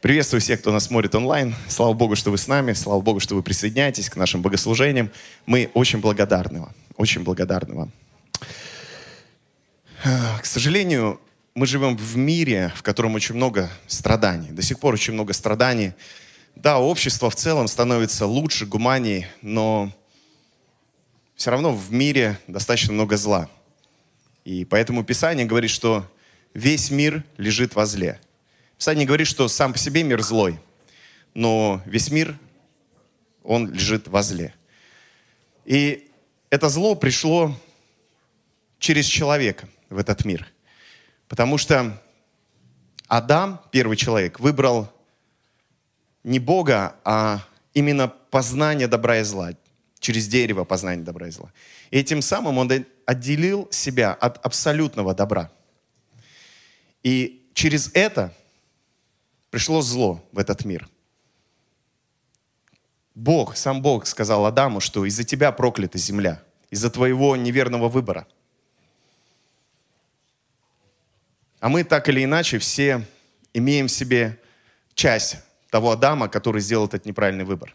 Приветствую всех, кто нас смотрит онлайн. Слава Богу, что вы с нами. Слава Богу, что вы присоединяетесь к нашим богослужениям. Мы очень благодарны вам. Очень благодарны вам. К сожалению, мы живем в мире, в котором очень много страданий. До сих пор очень много страданий. Да, общество в целом становится лучше, гуманней, но все равно в мире достаточно много зла. И поэтому Писание говорит, что весь мир лежит во зле. Писание говорит, что сам по себе мир злой, но весь мир, он лежит во зле. И это зло пришло через человека в этот мир. Потому что Адам, первый человек, выбрал не Бога, а именно познание добра и зла, через дерево познания добра и зла. И этим самым он отделил себя от абсолютного добра. И через это пришло зло в этот мир. Бог, сам Бог сказал Адаму, что из-за тебя проклята земля, из-за твоего неверного выбора. А мы так или иначе все имеем в себе часть того Адама, который сделал этот неправильный выбор.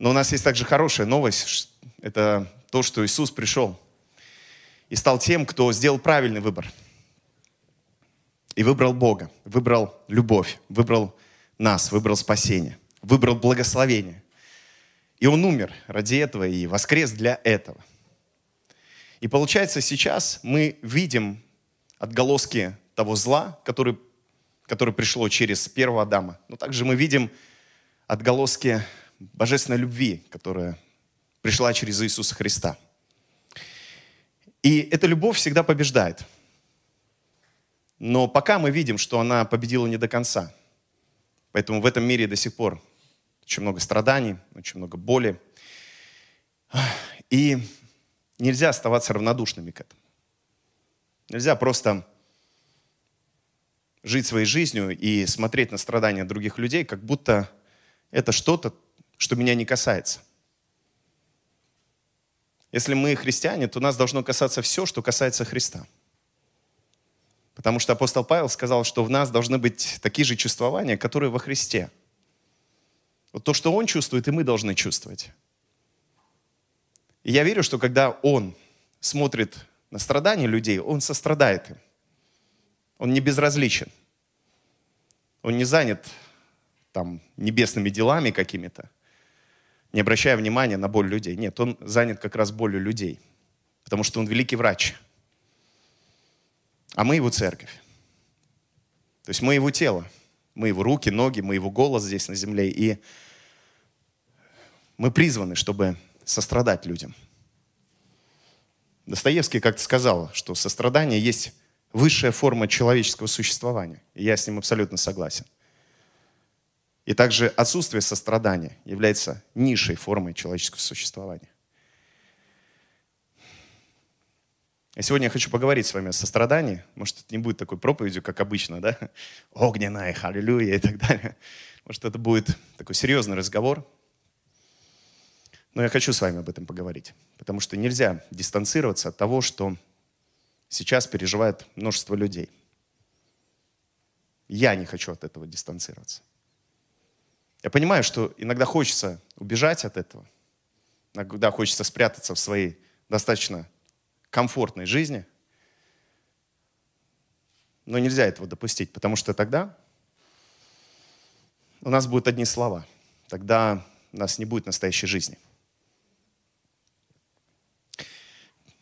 Но у нас есть также хорошая новость. Это то, что Иисус пришел и стал тем, кто сделал правильный выбор – и выбрал Бога, выбрал любовь, выбрал нас, выбрал спасение, выбрал благословение. И Он умер ради этого и воскрес для этого. И получается, сейчас мы видим отголоски того зла, который, который пришло через первого Адама. Но также мы видим отголоски божественной любви, которая пришла через Иисуса Христа. И эта любовь всегда побеждает – но пока мы видим, что она победила не до конца. Поэтому в этом мире до сих пор очень много страданий, очень много боли. И нельзя оставаться равнодушными к этому. Нельзя просто жить своей жизнью и смотреть на страдания других людей, как будто это что-то, что меня не касается. Если мы христиане, то нас должно касаться все, что касается Христа – Потому что апостол Павел сказал, что в нас должны быть такие же чувствования, которые во Христе. Вот то, что он чувствует, и мы должны чувствовать. И я верю, что когда он смотрит на страдания людей, он сострадает им. Он не безразличен. Он не занят там небесными делами какими-то, не обращая внимания на боль людей. Нет, он занят как раз болью людей, потому что он великий врач – а мы его церковь. То есть мы его тело, мы его руки, ноги, мы его голос здесь на земле. И мы призваны, чтобы сострадать людям. Достоевский как-то сказал, что сострадание есть высшая форма человеческого существования. И я с ним абсолютно согласен. И также отсутствие сострадания является низшей формой человеческого существования. Сегодня я хочу поговорить с вами о сострадании. Может, это не будет такой проповедью, как обычно, да? Огненная, аллилуйя и так далее. Может, это будет такой серьезный разговор. Но я хочу с вами об этом поговорить. Потому что нельзя дистанцироваться от того, что сейчас переживает множество людей. Я не хочу от этого дистанцироваться. Я понимаю, что иногда хочется убежать от этого. Иногда хочется спрятаться в своей достаточно комфортной жизни. Но нельзя этого допустить, потому что тогда у нас будут одни слова. Тогда у нас не будет настоящей жизни.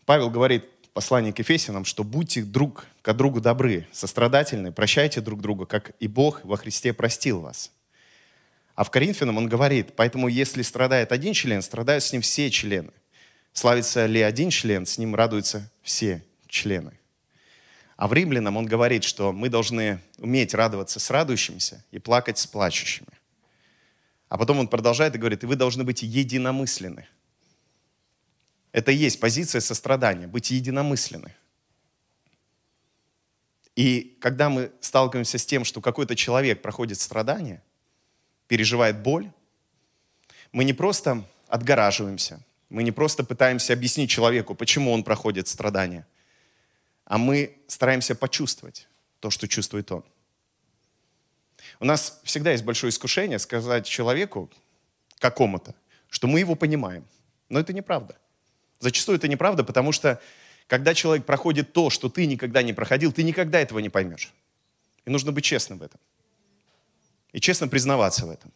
Павел говорит послании к Ефесянам, что будьте друг к другу добры, сострадательны, прощайте друг друга, как и Бог во Христе простил вас. А в Коринфянам он говорит, поэтому если страдает один член, страдают с ним все члены. Славится ли один член, с ним радуются все члены. А в римлянам он говорит, что мы должны уметь радоваться с радующимися и плакать с плачущими. А потом он продолжает и говорит, и вы должны быть единомысленны. Это и есть позиция сострадания, быть единомысленны. И когда мы сталкиваемся с тем, что какой-то человек проходит страдания, переживает боль, мы не просто отгораживаемся, мы не просто пытаемся объяснить человеку, почему он проходит страдания, а мы стараемся почувствовать то, что чувствует он. У нас всегда есть большое искушение сказать человеку какому-то, что мы его понимаем. Но это неправда. Зачастую это неправда, потому что когда человек проходит то, что ты никогда не проходил, ты никогда этого не поймешь. И нужно быть честным в этом. И честно признаваться в этом.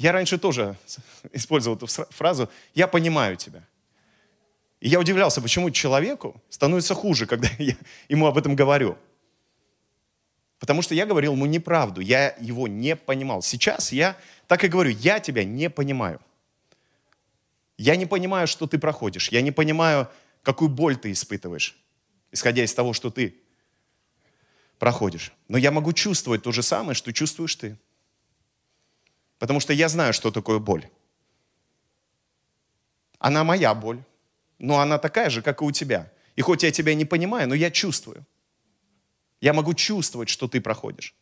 Я раньше тоже использовал эту фразу «я понимаю тебя». И я удивлялся, почему человеку становится хуже, когда я ему об этом говорю. Потому что я говорил ему неправду, я его не понимал. Сейчас я так и говорю, я тебя не понимаю. Я не понимаю, что ты проходишь. Я не понимаю, какую боль ты испытываешь, исходя из того, что ты проходишь. Но я могу чувствовать то же самое, что чувствуешь ты. Потому что я знаю, что такое боль. Она моя боль, но она такая же, как и у тебя. И хоть я тебя не понимаю, но я чувствую. Я могу чувствовать, что ты проходишь.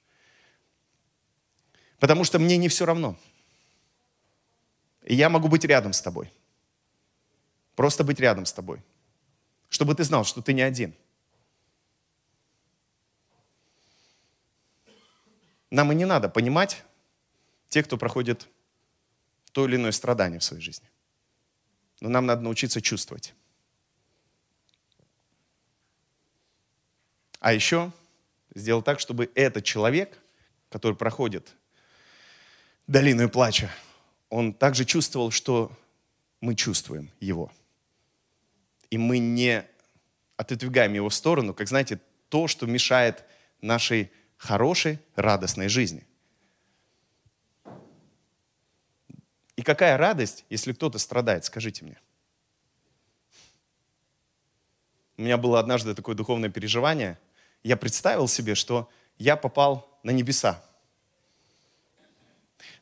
Потому что мне не все равно. И я могу быть рядом с тобой. Просто быть рядом с тобой. Чтобы ты знал, что ты не один. Нам и не надо понимать тех, кто проходит то или иное страдание в своей жизни. Но нам надо научиться чувствовать. А еще сделать так, чтобы этот человек, который проходит долину плача, он также чувствовал, что мы чувствуем его. И мы не отодвигаем его в сторону, как, знаете, то, что мешает нашей хорошей, радостной жизни. И какая радость, если кто-то страдает, скажите мне. У меня было однажды такое духовное переживание. Я представил себе, что я попал на небеса.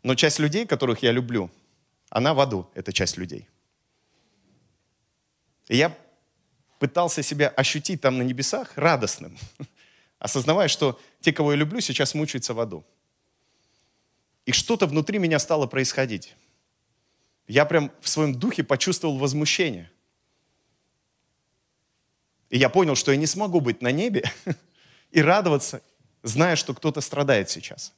Но часть людей, которых я люблю, она в аду, эта часть людей. И я пытался себя ощутить там на небесах радостным, осознавая, что те, кого я люблю, сейчас мучаются в аду. И что-то внутри меня стало происходить. Я прям в своем духе почувствовал возмущение. И я понял, что я не смогу быть на небе и радоваться, зная, что кто-то страдает сейчас.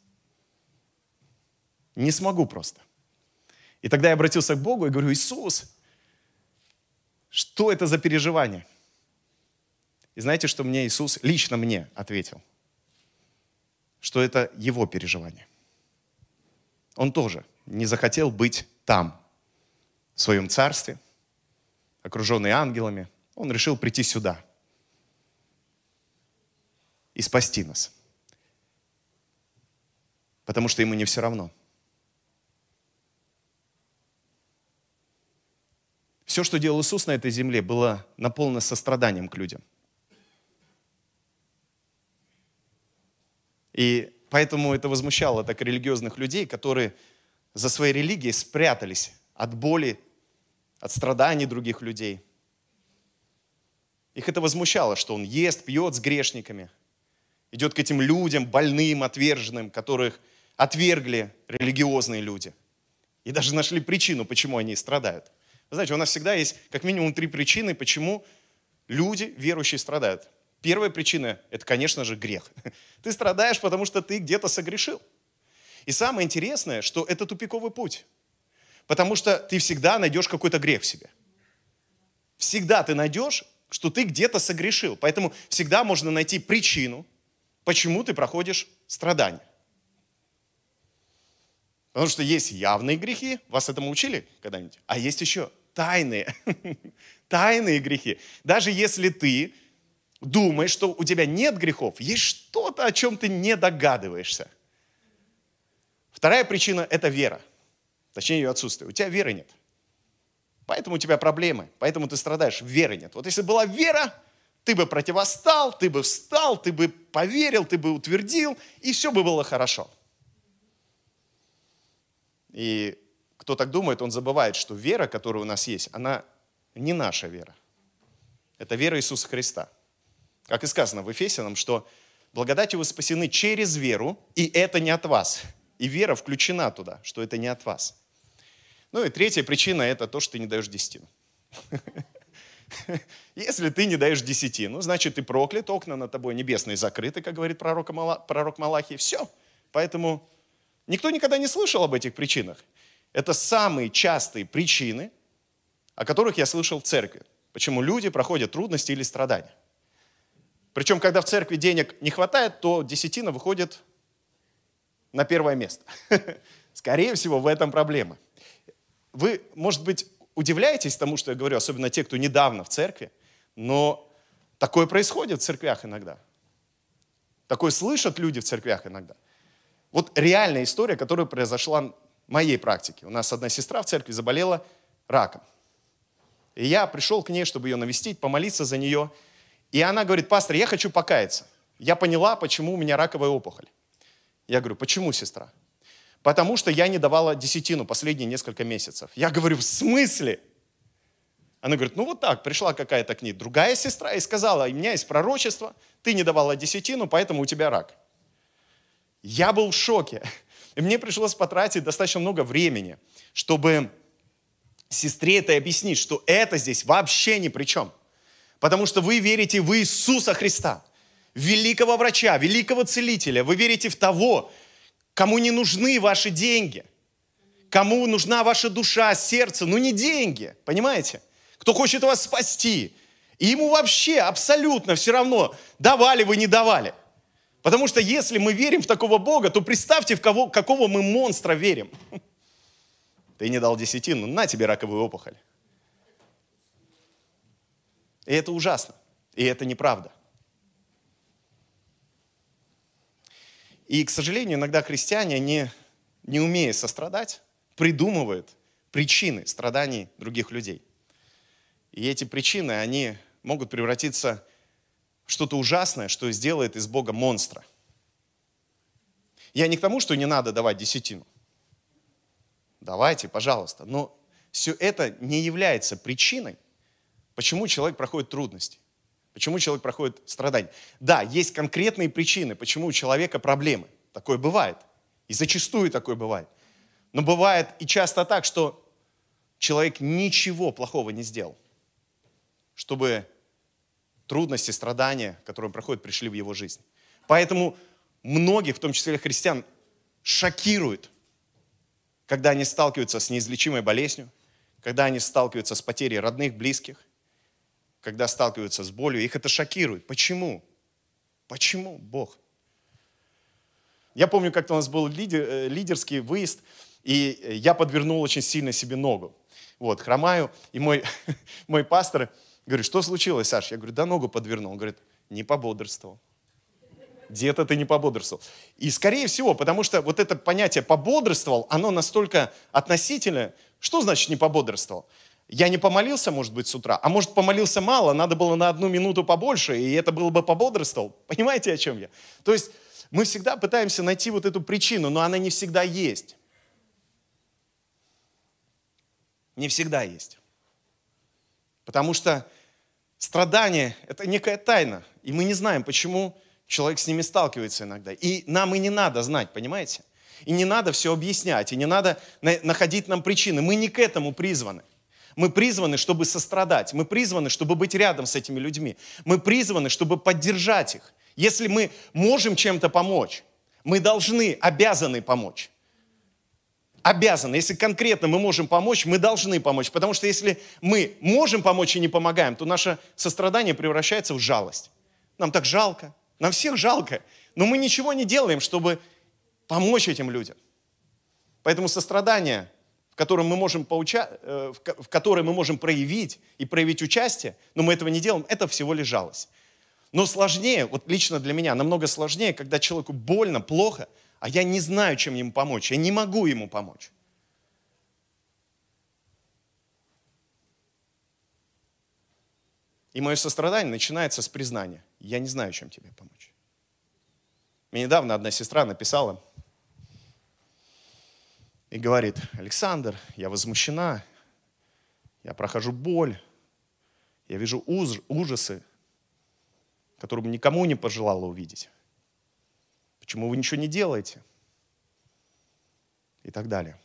Не смогу просто. И тогда я обратился к Богу и говорю, Иисус, что это за переживание? И знаете, что мне Иисус лично мне ответил? Что это его переживание. Он тоже не захотел быть там, в своем царстве, окруженный ангелами. Он решил прийти сюда и спасти нас. Потому что ему не все равно – Все, что делал Иисус на этой земле, было наполнено состраданием к людям. И поэтому это возмущало так религиозных людей, которые за своей религией спрятались от боли, от страданий других людей. Их это возмущало, что он ест, пьет с грешниками, идет к этим людям, больным, отверженным, которых отвергли религиозные люди. И даже нашли причину, почему они страдают. Вы знаете, у нас всегда есть как минимум три причины, почему люди, верующие, страдают. Первая причина – это, конечно же, грех. Ты страдаешь, потому что ты где-то согрешил. И самое интересное, что это тупиковый путь. Потому что ты всегда найдешь какой-то грех в себе. Всегда ты найдешь, что ты где-то согрешил. Поэтому всегда можно найти причину, почему ты проходишь страдания. Потому что есть явные грехи, вас этому учили когда-нибудь, а есть еще тайные, тайные грехи. Даже если ты думаешь, что у тебя нет грехов, есть что-то, о чем ты не догадываешься. Вторая причина – это вера. Точнее, ее отсутствие. У тебя веры нет. Поэтому у тебя проблемы, поэтому ты страдаешь. Веры нет. Вот если была вера, ты бы противостал, ты бы встал, ты бы поверил, ты бы утвердил, и все бы было хорошо. И кто так думает, он забывает, что вера, которая у нас есть, она не наша вера. Это вера Иисуса Христа. Как и сказано в Ефесянам, что благодатью вы спасены через веру, и это не от вас. И вера включена туда, что это не от вас. Ну и третья причина – это то, что ты не даешь десятину. Если ты не даешь десятину, значит, ты проклят, окна над тобой небесные закрыты, как говорит пророк, Мала, пророк Малахий. Все, Поэтому никто никогда не слышал об этих причинах. Это самые частые причины, о которых я слышал в церкви. Почему люди проходят трудности или страдания. Причем, когда в церкви денег не хватает, то десятина выходит на первое место. Скорее всего, в этом проблема. Вы, может быть, удивляетесь тому, что я говорю, особенно те, кто недавно в церкви, но такое происходит в церквях иногда. Такое слышат люди в церквях иногда. Вот реальная история, которая произошла в моей практике. У нас одна сестра в церкви заболела раком. И я пришел к ней, чтобы ее навестить, помолиться за нее. И она говорит, пастор, я хочу покаяться. Я поняла, почему у меня раковая опухоль. Я говорю, почему, сестра? Потому что я не давала десятину последние несколько месяцев. Я говорю, в смысле? Она говорит, ну вот так, пришла какая-то к ней другая сестра и сказала, у меня есть пророчество, ты не давала десятину, поэтому у тебя рак. Я был в шоке. И мне пришлось потратить достаточно много времени, чтобы сестре это объяснить, что это здесь вообще ни при чем. Потому что вы верите в Иисуса Христа великого врача, великого целителя. Вы верите в того, кому не нужны ваши деньги, кому нужна ваша душа, сердце, но не деньги, понимаете? Кто хочет вас спасти. И ему вообще абсолютно все равно, давали вы, не давали. Потому что если мы верим в такого Бога, то представьте, в кого, какого мы монстра верим. Ты не дал десятину, на тебе раковую опухоль. И это ужасно. И это неправда. И, к сожалению, иногда христиане, не, не умея сострадать, придумывают причины страданий других людей. И эти причины, они могут превратиться в что-то ужасное, что сделает из Бога монстра. Я не к тому, что не надо давать десятину. Давайте, пожалуйста. Но все это не является причиной, почему человек проходит трудности. Почему человек проходит страдания? Да, есть конкретные причины, почему у человека проблемы. Такое бывает. И зачастую такое бывает. Но бывает и часто так, что человек ничего плохого не сделал, чтобы трудности, страдания, которые он проходит, пришли в его жизнь. Поэтому многих, в том числе христиан, шокирует, когда они сталкиваются с неизлечимой болезнью, когда они сталкиваются с потерей родных, близких, когда сталкиваются с болью, их это шокирует. Почему? Почему Бог? Я помню, как-то у нас был лидер, э, лидерский выезд, и я подвернул очень сильно себе ногу. Вот, хромаю, и мой, мой пастор говорит, что случилось, Саш? Я говорю, да ногу подвернул. Он говорит, не пободрствовал. Где-то ты не пободрствовал. И скорее всего, потому что вот это понятие пободрствовал, оно настолько относительное. Что значит не пободрствовал? Я не помолился, может быть, с утра, а может, помолился мало, надо было на одну минуту побольше, и это было бы пободрствовал. Понимаете, о чем я? То есть мы всегда пытаемся найти вот эту причину, но она не всегда есть. Не всегда есть. Потому что страдания – это некая тайна, и мы не знаем, почему человек с ними сталкивается иногда. И нам и не надо знать, понимаете? И не надо все объяснять, и не надо находить нам причины. Мы не к этому призваны. Мы призваны, чтобы сострадать. Мы призваны, чтобы быть рядом с этими людьми. Мы призваны, чтобы поддержать их. Если мы можем чем-то помочь, мы должны, обязаны помочь. Обязаны. Если конкретно мы можем помочь, мы должны помочь. Потому что если мы можем помочь и не помогаем, то наше сострадание превращается в жалость. Нам так жалко. Нам всех жалко. Но мы ничего не делаем, чтобы помочь этим людям. Поэтому сострадание котором мы можем поуча... Э, в которой мы можем проявить и проявить участие, но мы этого не делаем, это всего лишь жалость. Но сложнее, вот лично для меня, намного сложнее, когда человеку больно, плохо, а я не знаю, чем ему помочь, я не могу ему помочь. И мое сострадание начинается с признания. Я не знаю, чем тебе помочь. Мне недавно одна сестра написала, и говорит, Александр, я возмущена, я прохожу боль, я вижу уж, ужасы, которые бы никому не пожелала увидеть. Почему вы ничего не делаете? И так далее.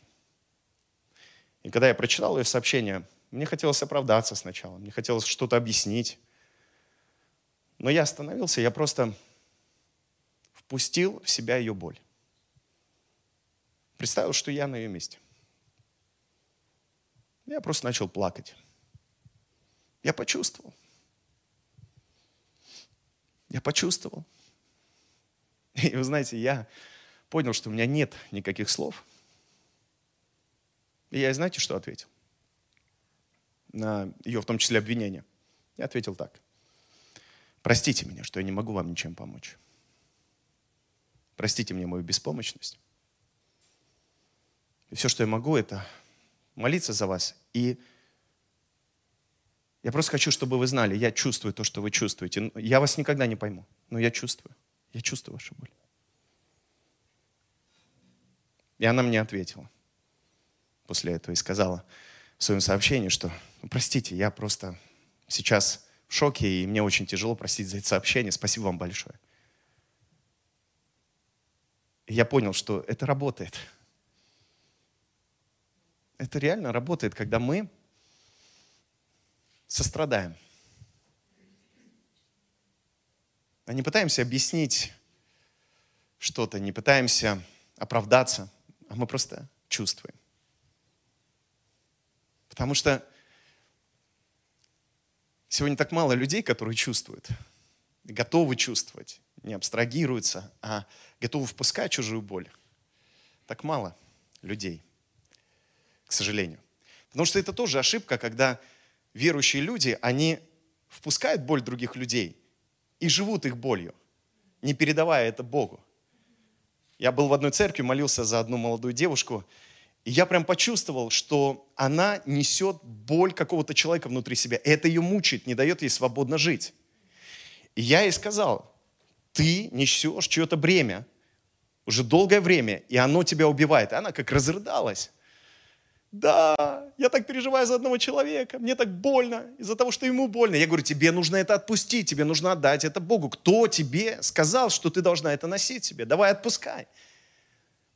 И когда я прочитал ее сообщение, мне хотелось оправдаться сначала, мне хотелось что-то объяснить. Но я остановился, я просто впустил в себя ее боль. Представил, что я на ее месте. Я просто начал плакать. Я почувствовал. Я почувствовал. И вы знаете, я понял, что у меня нет никаких слов. И я, знаете, что ответил? На ее, в том числе, обвинение. Я ответил так. Простите меня, что я не могу вам ничем помочь. Простите мне мою беспомощность. И все, что я могу, это молиться за вас. И я просто хочу, чтобы вы знали, я чувствую то, что вы чувствуете. Я вас никогда не пойму, но я чувствую. Я чувствую вашу боль. И она мне ответила после этого и сказала в своем сообщении, что, ну, простите, я просто сейчас в шоке, и мне очень тяжело простить за это сообщение. Спасибо вам большое. И я понял, что это работает. Это реально работает, когда мы сострадаем. А не пытаемся объяснить что-то, не пытаемся оправдаться, а мы просто чувствуем. Потому что сегодня так мало людей, которые чувствуют, готовы чувствовать, не абстрагируются, а готовы впускать чужую боль. Так мало людей, к сожалению. Потому что это тоже ошибка, когда верующие люди, они впускают боль других людей и живут их болью, не передавая это Богу. Я был в одной церкви, молился за одну молодую девушку, и я прям почувствовал, что она несет боль какого-то человека внутри себя. И это ее мучает, не дает ей свободно жить. И я ей сказал, ты несешь чье-то бремя уже долгое время, и оно тебя убивает. И она как разрыдалась да, я так переживаю за одного человека, мне так больно из-за того, что ему больно. Я говорю, тебе нужно это отпустить, тебе нужно отдать это Богу. Кто тебе сказал, что ты должна это носить себе? Давай отпускай.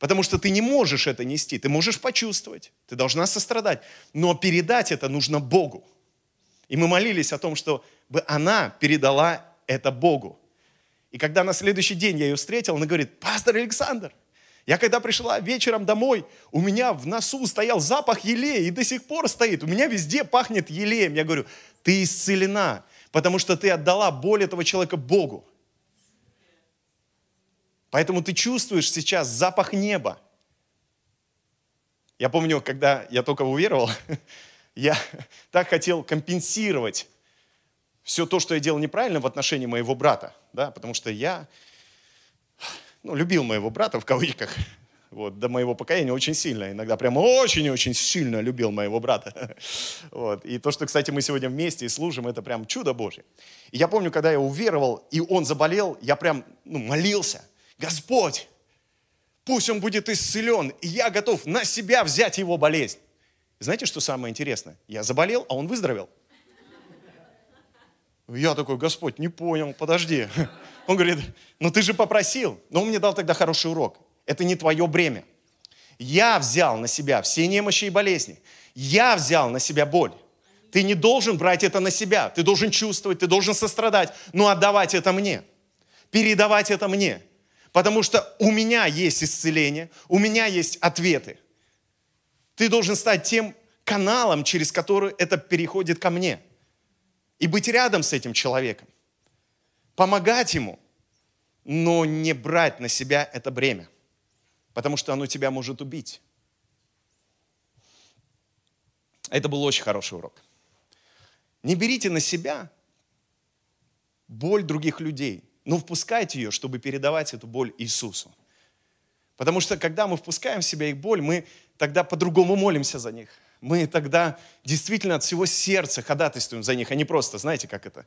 Потому что ты не можешь это нести, ты можешь почувствовать, ты должна сострадать, но передать это нужно Богу. И мы молились о том, чтобы она передала это Богу. И когда на следующий день я ее встретил, она говорит, пастор Александр, я когда пришла вечером домой, у меня в носу стоял запах елея и до сих пор стоит. У меня везде пахнет елеем. Я говорю, ты исцелена, потому что ты отдала боль этого человека Богу. Поэтому ты чувствуешь сейчас запах неба. Я помню, когда я только уверовал, я так хотел компенсировать все то, что я делал неправильно в отношении моего брата, да, потому что я ну, любил моего брата в кавычках, вот, до моего покаяния очень сильно, иногда прямо очень-очень сильно любил моего брата. Вот. И то, что, кстати, мы сегодня вместе и служим, это прям чудо Божье. И я помню, когда я уверовал, и он заболел, я прям ну, молился. Господь, пусть он будет исцелен, и я готов на себя взять его болезнь. Знаете, что самое интересное? Я заболел, а он выздоровел. Я такой, Господь, не понял, подожди. Он говорит, ну ты же попросил. Но он мне дал тогда хороший урок. Это не твое бремя. Я взял на себя все немощи и болезни. Я взял на себя боль. Ты не должен брать это на себя. Ты должен чувствовать, ты должен сострадать, но отдавать это мне. Передавать это мне. Потому что у меня есть исцеление, у меня есть ответы. Ты должен стать тем каналом, через который это переходит ко мне. И быть рядом с этим человеком помогать ему, но не брать на себя это бремя, потому что оно тебя может убить. Это был очень хороший урок. Не берите на себя боль других людей, но впускайте ее, чтобы передавать эту боль Иисусу. Потому что когда мы впускаем в себя их боль, мы тогда по-другому молимся за них. Мы тогда действительно от всего сердца ходатайствуем за них, а не просто, знаете, как это,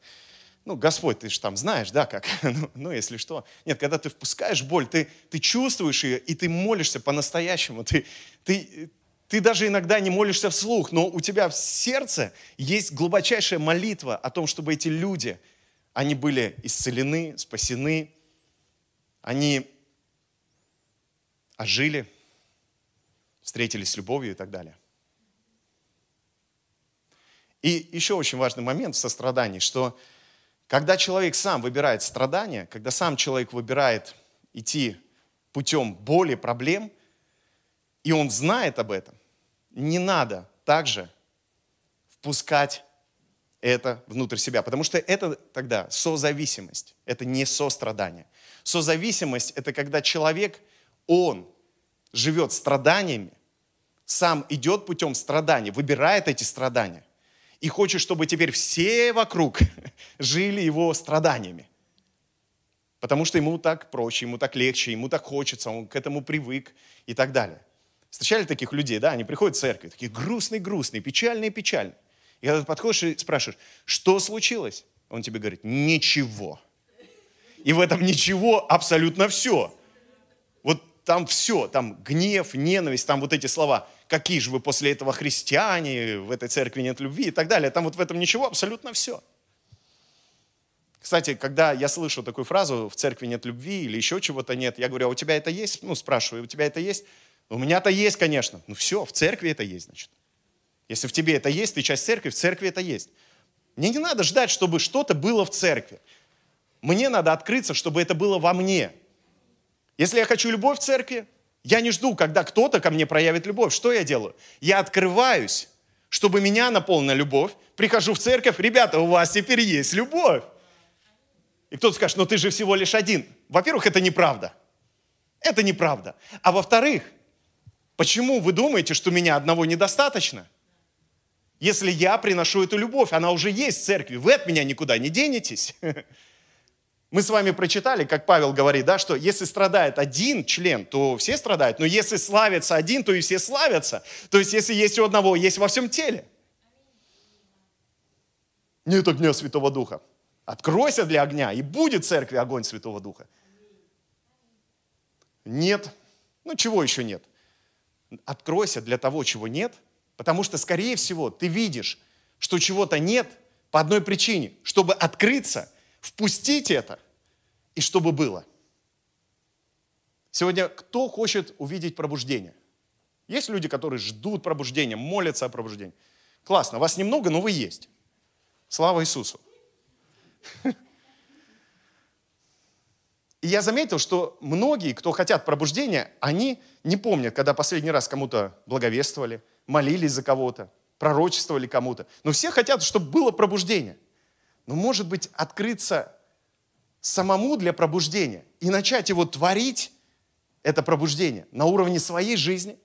ну, Господь, ты же там знаешь, да, как, ну, ну, если что. Нет, когда ты впускаешь боль, ты, ты чувствуешь ее, и ты молишься по-настоящему. Ты, ты, ты даже иногда не молишься вслух, но у тебя в сердце есть глубочайшая молитва о том, чтобы эти люди, они были исцелены, спасены, они ожили, встретились с любовью и так далее. И еще очень важный момент в сострадании, что когда человек сам выбирает страдания, когда сам человек выбирает идти путем боли, проблем, и он знает об этом, не надо также впускать это внутрь себя, потому что это тогда созависимость, это не сострадание. Созависимость – это когда человек, он живет страданиями, сам идет путем страданий, выбирает эти страдания и хочет, чтобы теперь все вокруг жили его страданиями. Потому что ему так проще, ему так легче, ему так хочется, он к этому привык и так далее. Встречали таких людей, да, они приходят в церковь, такие грустные-грустные, печальные-печальные. И когда ты подходишь и спрашиваешь, что случилось? Он тебе говорит, ничего. И в этом ничего абсолютно все. Вот там все, там гнев, ненависть, там вот эти слова. Какие же вы после этого христиане, в этой церкви нет любви и так далее. Там вот в этом ничего, абсолютно все. Кстати, когда я слышу такую фразу «в церкви нет любви» или еще чего-то нет, я говорю, а у тебя это есть? Ну, спрашиваю, у тебя это есть? У меня-то есть, конечно. Ну все, в церкви это есть, значит. Если в тебе это есть, ты часть церкви, в церкви это есть. Мне не надо ждать, чтобы что-то было в церкви. Мне надо открыться, чтобы это было во мне. Если я хочу любовь в церкви, я не жду, когда кто-то ко мне проявит любовь. Что я делаю? Я открываюсь, чтобы меня наполнила любовь. Прихожу в церковь, ребята, у вас теперь есть любовь. И кто-то скажет, ну ты же всего лишь один. Во-первых, это неправда. Это неправда. А во-вторых, Почему вы думаете, что меня одного недостаточно? Если я приношу эту любовь, она уже есть в церкви, вы от меня никуда не денетесь. Мы с вами прочитали, как Павел говорит, да, что если страдает один член, то все страдают, но если славится один, то и все славятся. То есть если есть у одного, есть во всем теле. Нет огня Святого Духа. Откройся для огня, и будет в церкви огонь Святого Духа. Нет. Ну чего еще нет? откройся для того, чего нет, потому что, скорее всего, ты видишь, что чего-то нет по одной причине, чтобы открыться, впустить это и чтобы было. Сегодня кто хочет увидеть пробуждение? Есть люди, которые ждут пробуждения, молятся о пробуждении. Классно, вас немного, но вы есть. Слава Иисусу. И я заметил, что многие, кто хотят пробуждения, они не помнят, когда последний раз кому-то благовествовали, молились за кого-то, пророчествовали кому-то. Но все хотят, чтобы было пробуждение. Но может быть открыться самому для пробуждения и начать его творить, это пробуждение, на уровне своей жизни,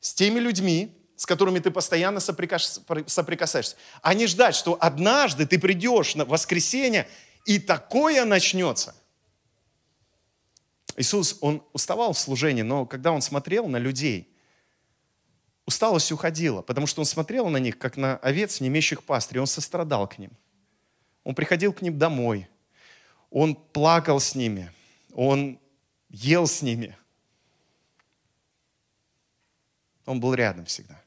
с теми людьми, с которыми ты постоянно соприкасаешься, а не ждать, что однажды ты придешь на воскресенье, и такое начнется – Иисус, Он уставал в служении, но когда Он смотрел на людей, усталость уходила, потому что Он смотрел на них, как на овец, не имеющих пастыря, Он сострадал к ним. Он приходил к ним домой, Он плакал с ними, Он ел с ними. Он был рядом всегда.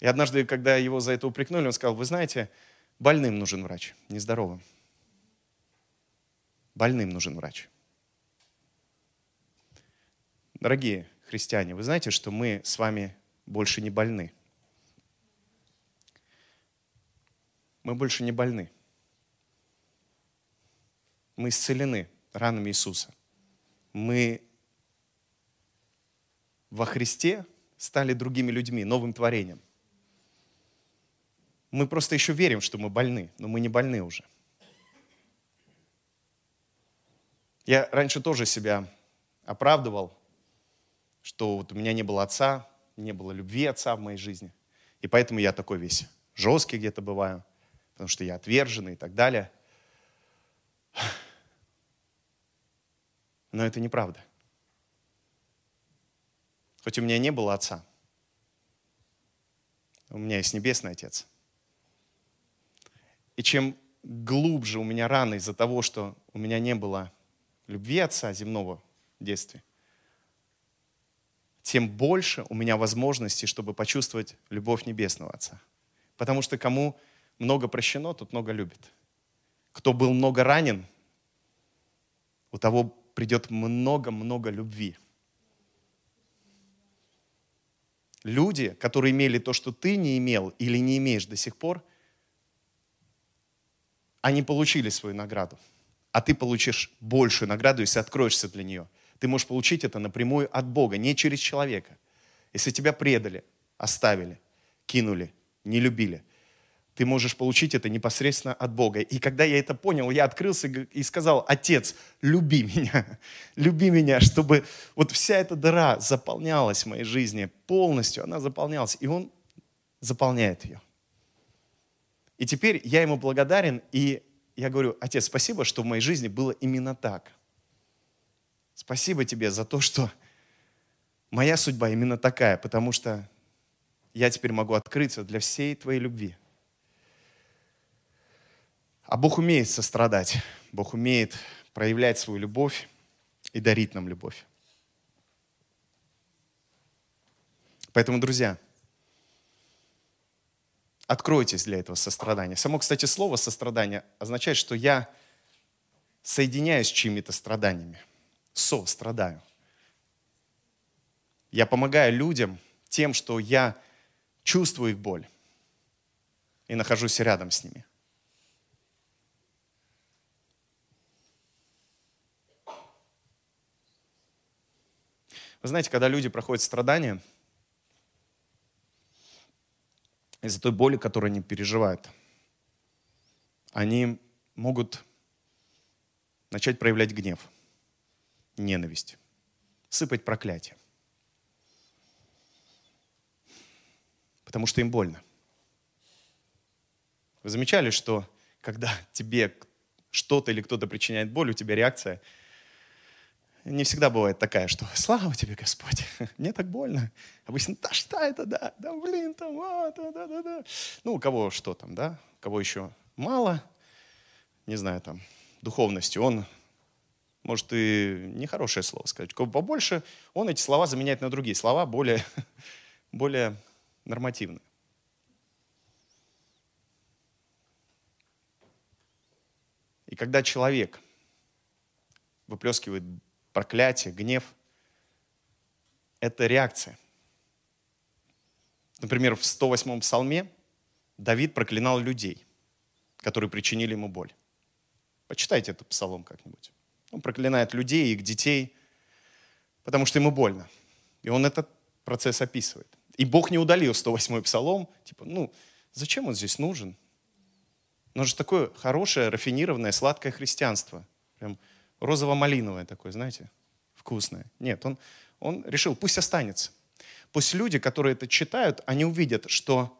И однажды, когда его за это упрекнули, он сказал, вы знаете, больным нужен врач, нездоровым. Больным нужен врач. Дорогие христиане, вы знаете, что мы с вами больше не больны. Мы больше не больны. Мы исцелены ранами Иисуса. Мы во Христе стали другими людьми, новым творением. Мы просто еще верим, что мы больны, но мы не больны уже. Я раньше тоже себя оправдывал, что вот у меня не было отца, не было любви отца в моей жизни. И поэтому я такой весь жесткий где-то бываю, потому что я отверженный и так далее. Но это неправда. Хоть у меня не было отца, у меня есть небесный отец. И чем глубже у меня раны из-за того, что у меня не было любви Отца земного в детстве, тем больше у меня возможностей, чтобы почувствовать любовь Небесного Отца. Потому что кому много прощено, тот много любит. Кто был много ранен, у того придет много-много любви. Люди, которые имели то, что ты не имел или не имеешь до сих пор, они получили свою награду а ты получишь большую награду, если откроешься для нее. Ты можешь получить это напрямую от Бога, не через человека. Если тебя предали, оставили, кинули, не любили, ты можешь получить это непосредственно от Бога. И когда я это понял, я открылся и сказал, Отец, люби меня, люби меня, чтобы вот вся эта дыра заполнялась в моей жизни полностью, она заполнялась, и Он заполняет ее. И теперь я Ему благодарен, и я говорю, Отец, спасибо, что в моей жизни было именно так. Спасибо тебе за то, что моя судьба именно такая, потому что я теперь могу открыться для всей твоей любви. А Бог умеет сострадать, Бог умеет проявлять свою любовь и дарить нам любовь. Поэтому, друзья, откройтесь для этого сострадания. Само, кстати, слово сострадание означает, что я соединяюсь с чьими-то страданиями. Со-страдаю. Я помогаю людям тем, что я чувствую их боль и нахожусь рядом с ними. Вы знаете, когда люди проходят страдания, из-за той боли, которую они переживают, они могут начать проявлять гнев, ненависть, сыпать проклятие. Потому что им больно. Вы замечали, что когда тебе что-то или кто-то причиняет боль, у тебя реакция – не всегда бывает такая, что слава тебе, Господь, мне так больно. Обычно, да что это, да, да блин, там, а, да, да, да, да. Ну, у кого что там, да, у кого еще мало, не знаю, там, духовности, он может и нехорошее слово сказать. У кого побольше, он эти слова заменяет на другие слова, более, более нормативные. И когда человек выплескивает проклятие, гнев – это реакция. Например, в 108-м псалме Давид проклинал людей, которые причинили ему боль. Почитайте этот псалом как-нибудь. Он проклинает людей, их детей, потому что ему больно. И он этот процесс описывает. И Бог не удалил 108-й псалом. Типа, ну, зачем он здесь нужен? Но же такое хорошее, рафинированное, сладкое христианство. Прям розово-малиновое такое, знаете, вкусное. Нет, он, он решил, пусть останется. Пусть люди, которые это читают, они увидят, что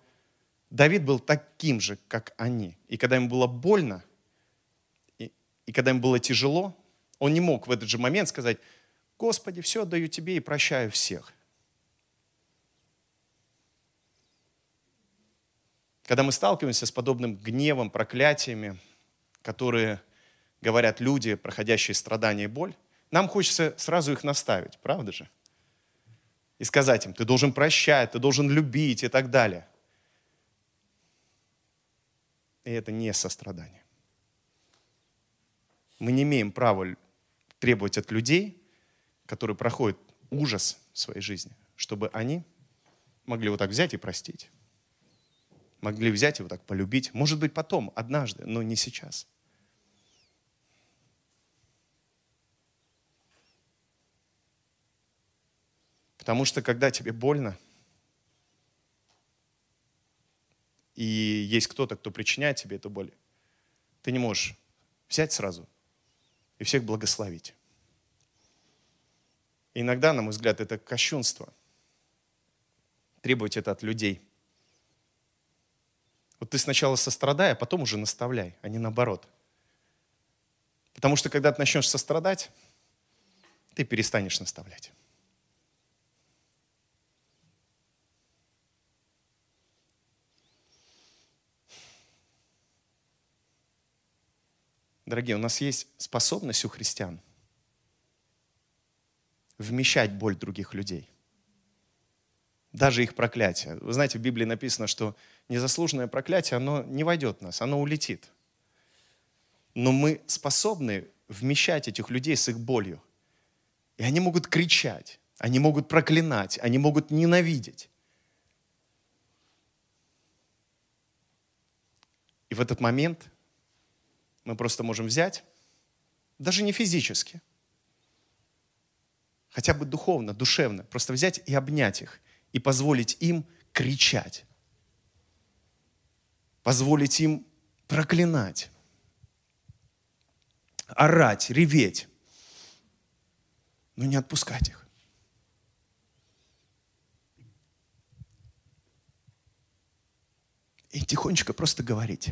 Давид был таким же, как они. И когда ему было больно, и, и когда ему было тяжело, он не мог в этот же момент сказать, Господи, все отдаю Тебе и прощаю всех. Когда мы сталкиваемся с подобным гневом, проклятиями, которые говорят люди, проходящие страдания и боль, нам хочется сразу их наставить, правда же? И сказать им, ты должен прощать, ты должен любить и так далее. И это не сострадание. Мы не имеем права требовать от людей, которые проходят ужас в своей жизни, чтобы они могли вот так взять и простить. Могли взять и вот так полюбить. Может быть, потом, однажды, но не сейчас. Потому что когда тебе больно, и есть кто-то, кто причиняет тебе эту боль, ты не можешь взять сразу и всех благословить. И иногда, на мой взгляд, это кощунство. Требовать это от людей. Вот ты сначала сострадай, а потом уже наставляй, а не наоборот. Потому что когда ты начнешь сострадать, ты перестанешь наставлять. Дорогие, у нас есть способность у христиан вмещать боль других людей. Даже их проклятие. Вы знаете, в Библии написано, что незаслуженное проклятие, оно не войдет в нас, оно улетит. Но мы способны вмещать этих людей с их болью. И они могут кричать, они могут проклинать, они могут ненавидеть. И в этот момент мы просто можем взять, даже не физически, хотя бы духовно, душевно, просто взять и обнять их и позволить им кричать, позволить им проклинать, орать, реветь, но не отпускать их. И тихонечко просто говорить,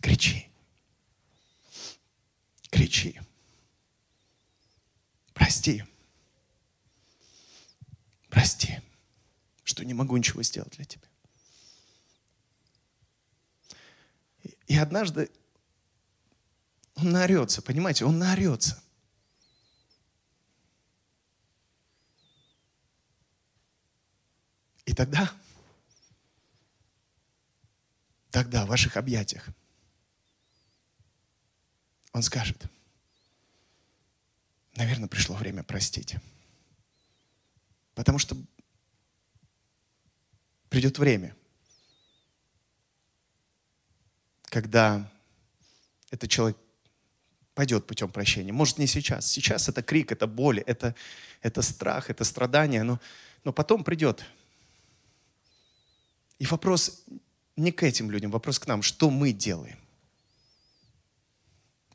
кричи, кричи, прости, прости, что не могу ничего сделать для тебя. И однажды он наорется, понимаете, он наорется. И тогда, тогда в ваших объятиях он скажет, наверное, пришло время простить. Потому что придет время, когда этот человек пойдет путем прощения. Может, не сейчас. Сейчас это крик, это боль, это, это страх, это страдание, но, но потом придет. И вопрос не к этим людям, вопрос к нам. Что мы делаем?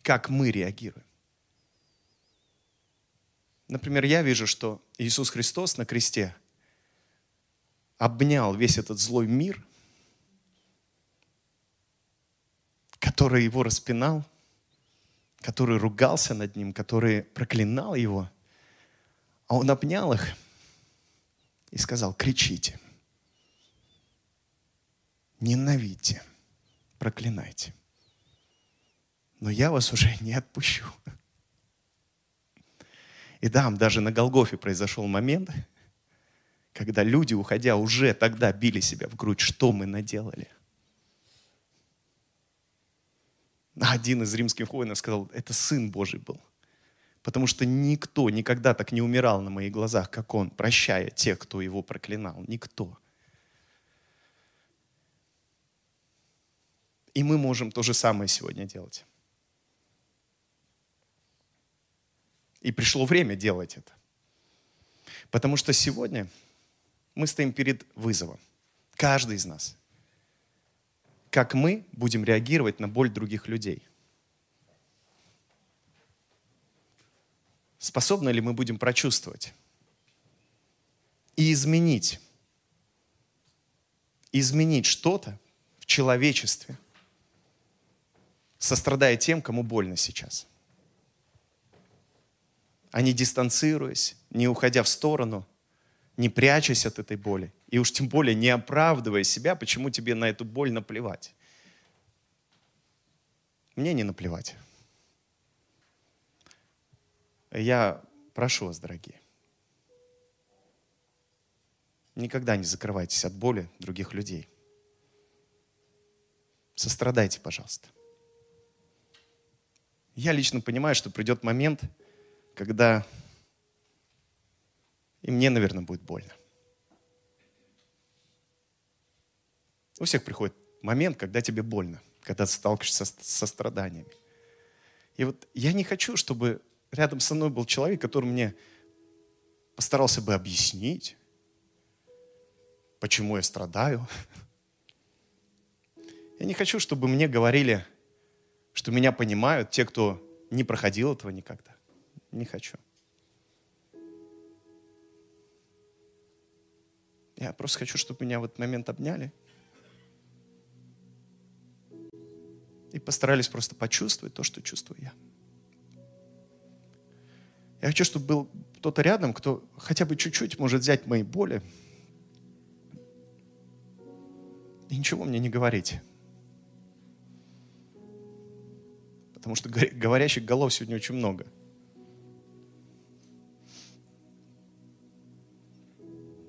Как мы реагируем? Например, я вижу, что Иисус Христос на кресте обнял весь этот злой мир – который его распинал, который ругался над ним, который проклинал его, а он обнял их и сказал, кричите, ненавидьте, проклинайте. Но я вас уже не отпущу. И да, даже на Голгофе произошел момент, когда люди, уходя, уже тогда били себя в грудь, что мы наделали – один из римских воинов сказал, это Сын Божий был. Потому что никто никогда так не умирал на моих глазах, как он, прощая тех, кто его проклинал. Никто. И мы можем то же самое сегодня делать. И пришло время делать это. Потому что сегодня мы стоим перед вызовом. Каждый из нас – как мы будем реагировать на боль других людей. Способны ли мы будем прочувствовать и изменить, изменить что-то в человечестве, сострадая тем, кому больно сейчас. А не дистанцируясь, не уходя в сторону, не прячась от этой боли, и уж тем более не оправдывая себя, почему тебе на эту боль наплевать. Мне не наплевать. Я прошу вас, дорогие, никогда не закрывайтесь от боли других людей. Сострадайте, пожалуйста. Я лично понимаю, что придет момент, когда и мне, наверное, будет больно. У всех приходит момент, когда тебе больно, когда ты сталкиваешься со, страданиями. И вот я не хочу, чтобы рядом со мной был человек, который мне постарался бы объяснить, почему я страдаю. Я не хочу, чтобы мне говорили, что меня понимают те, кто не проходил этого никогда. Не хочу. Я просто хочу, чтобы меня в этот момент обняли – и постарались просто почувствовать то, что чувствую я. Я хочу, чтобы был кто-то рядом, кто хотя бы чуть-чуть может взять мои боли и ничего мне не говорить. Потому что говорящих голов сегодня очень много.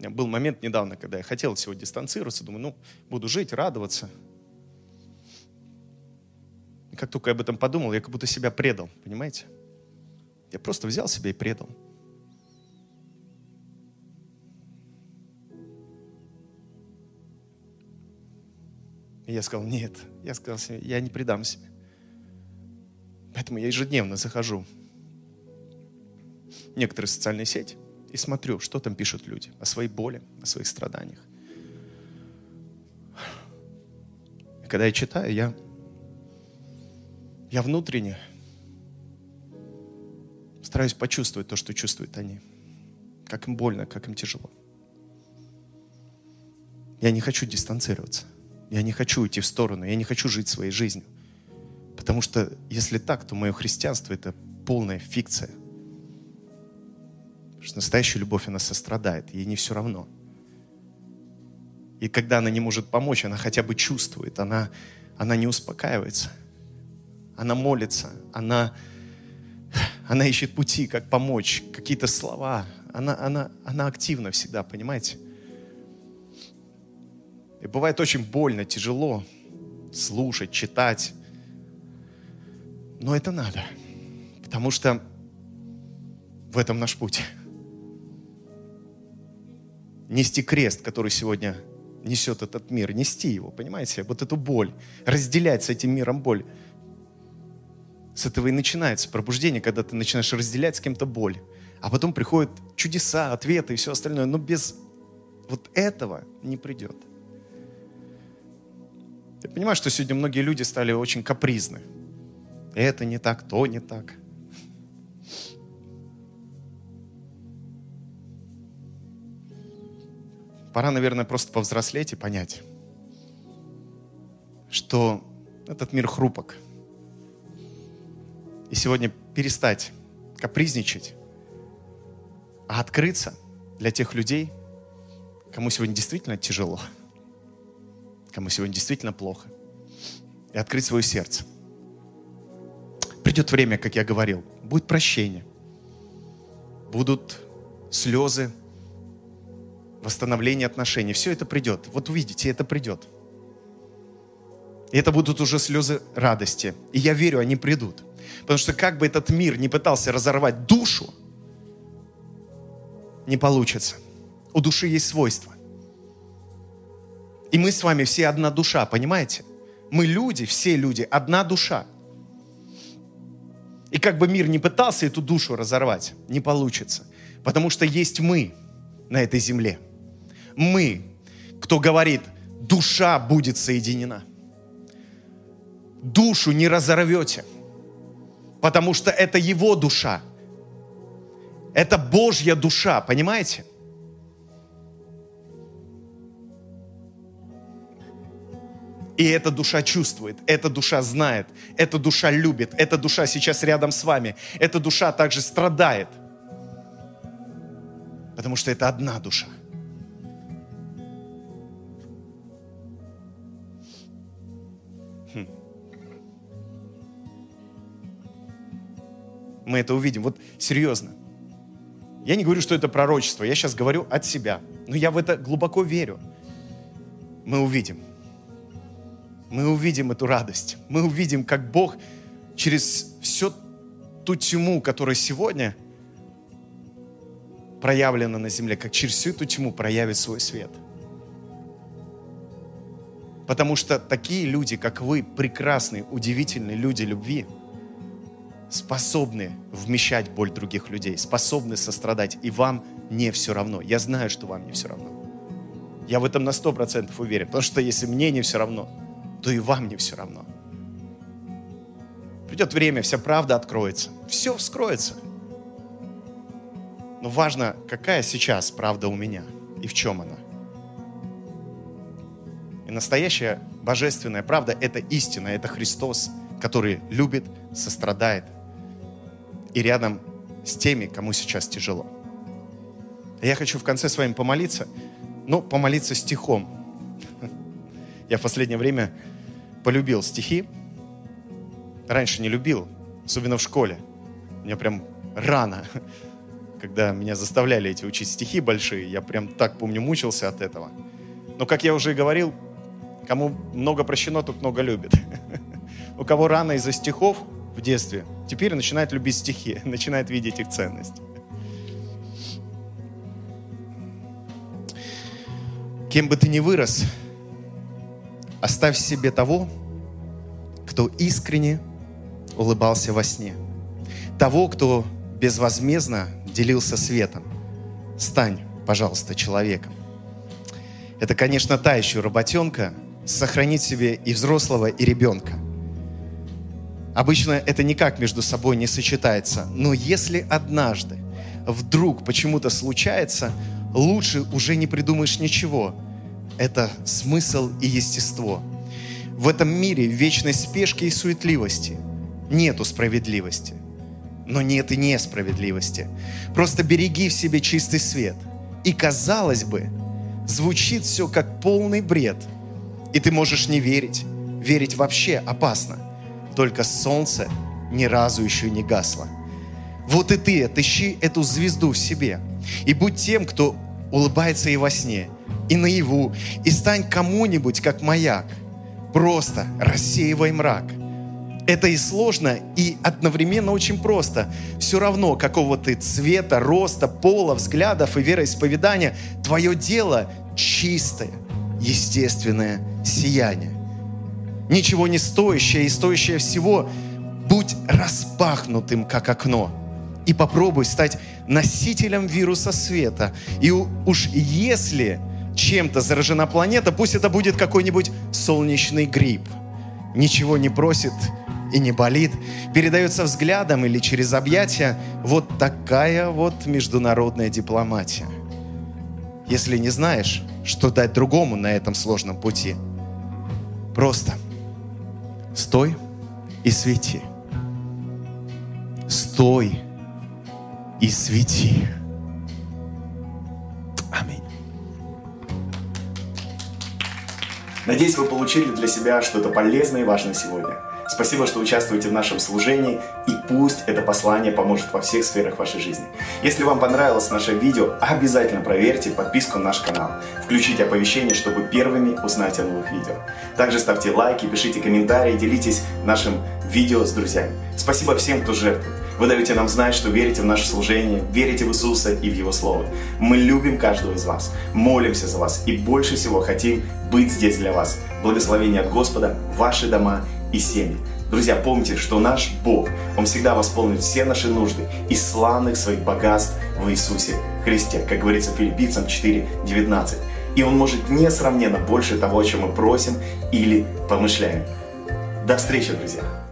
Был момент недавно, когда я хотел всего дистанцироваться, думаю, ну, буду жить, радоваться – и как только я об этом подумал, я как будто себя предал, понимаете? Я просто взял себя и предал. И я сказал, нет, я сказал себе, я не предам себе. Поэтому я ежедневно захожу в некоторые социальные сети и смотрю, что там пишут люди о своей боли, о своих страданиях. И когда я читаю, я, я внутренне стараюсь почувствовать то, что чувствуют они. Как им больно, как им тяжело. Я не хочу дистанцироваться. Я не хочу уйти в сторону. Я не хочу жить своей жизнью. Потому что если так, то мое христианство – это полная фикция. Что настоящая любовь, она сострадает, ей не все равно. И когда она не может помочь, она хотя бы чувствует, она, она не успокаивается. Она молится, она, она ищет пути, как помочь, какие-то слова. Она, она, она активна всегда, понимаете? И бывает очень больно, тяжело слушать, читать. Но это надо, потому что в этом наш путь. Нести крест, который сегодня несет этот мир, нести его, понимаете? Вот эту боль, разделять с этим миром боль. С этого и начинается пробуждение, когда ты начинаешь разделять с кем-то боль. А потом приходят чудеса, ответы и все остальное. Но без вот этого не придет. Я понимаю, что сегодня многие люди стали очень капризны. Это не так, то не так. Пора, наверное, просто повзрослеть и понять, что этот мир хрупок. И сегодня перестать капризничать, а открыться для тех людей, кому сегодня действительно тяжело – кому сегодня действительно плохо, и открыть свое сердце. Придет время, как я говорил, будет прощение, будут слезы, восстановление отношений. Все это придет. Вот увидите, это придет. И это будут уже слезы радости. И я верю, они придут. Потому что как бы этот мир не пытался разорвать душу, не получится. У души есть свойства. И мы с вами все одна душа, понимаете? Мы люди, все люди, одна душа. И как бы мир не пытался эту душу разорвать, не получится. Потому что есть мы на этой земле. Мы, кто говорит, душа будет соединена. Душу не разорвете, потому что это его душа. Это Божья душа, понимаете? И эта душа чувствует, эта душа знает, эта душа любит, эта душа сейчас рядом с вами, эта душа также страдает. Потому что это одна душа. Мы это увидим. Вот серьезно. Я не говорю, что это пророчество, я сейчас говорю от себя. Но я в это глубоко верю. Мы увидим мы увидим эту радость. Мы увидим, как Бог через всю ту тьму, которая сегодня проявлена на земле, как через всю эту тьму проявит свой свет. Потому что такие люди, как вы, прекрасные, удивительные люди любви, способны вмещать боль других людей, способны сострадать, и вам не все равно. Я знаю, что вам не все равно. Я в этом на сто процентов уверен, потому что если мне не все равно – то и вам не все равно. Придет время, вся правда откроется. Все вскроется. Но важно, какая сейчас правда у меня и в чем она. И настоящая божественная правда – это истина, это Христос, который любит, сострадает и рядом с теми, кому сейчас тяжело. Я хочу в конце с вами помолиться, но помолиться стихом. Я в последнее время полюбил стихи. Раньше не любил, особенно в школе. Мне прям рано, когда меня заставляли эти учить стихи большие, я прям так, помню, мучился от этого. Но, как я уже и говорил, кому много прощено, тот много любит. У кого рано из-за стихов в детстве, теперь начинает любить стихи, начинает видеть их ценность. Кем бы ты ни вырос, Оставь себе того, кто искренне улыбался во сне. Того, кто безвозмездно делился светом. стань, пожалуйста, человеком. Это, конечно, та еще работенка, сохранить себе и взрослого, и ребенка. Обычно это никак между собой не сочетается. Но если однажды вдруг почему-то случается, лучше уже не придумаешь ничего. Это смысл и естество. В этом мире вечной спешки и суетливости нету справедливости. Но нет и несправедливости. Просто береги в себе чистый свет. И казалось бы, звучит все как полный бред. И ты можешь не верить. Верить вообще опасно. Только солнце ни разу еще не гасло. Вот и ты отыщи эту звезду в себе. И будь тем, кто улыбается и во сне, и наяву, и стань кому-нибудь как маяк. Просто рассеивай мрак. Это и сложно, и одновременно очень просто. Все равно, какого ты цвета, роста, пола, взглядов и вероисповедания, твое дело чистое, естественное сияние. Ничего не стоящее и стоящее всего, будь распахнутым, как окно – и попробуй стать носителем вируса света. И уж если чем-то заражена планета, пусть это будет какой-нибудь солнечный грипп. Ничего не просит и не болит, передается взглядом или через объятия. Вот такая вот международная дипломатия. Если не знаешь, что дать другому на этом сложном пути, просто стой и свети. Стой и свети. Аминь. Надеюсь, вы получили для себя что-то полезное и важное сегодня. Спасибо, что участвуете в нашем служении, и пусть это послание поможет во всех сферах вашей жизни. Если вам понравилось наше видео, обязательно проверьте подписку на наш канал. Включите оповещения, чтобы первыми узнать о новых видео. Также ставьте лайки, пишите комментарии, делитесь нашим видео с друзьями. Спасибо всем, кто жертвует. Вы даете нам знать, что верите в наше служение, верите в Иисуса и в Его Слово. Мы любим каждого из вас, молимся за вас и больше всего хотим быть здесь для вас. Благословение от Господа, ваши дома и семьи. Друзья, помните, что наш Бог, Он всегда восполнит все наши нужды из славных своих богатств в Иисусе Христе, как говорится в Филиппийцам 4:19. И Он может несравненно больше того, о чем мы просим или помышляем. До встречи, друзья!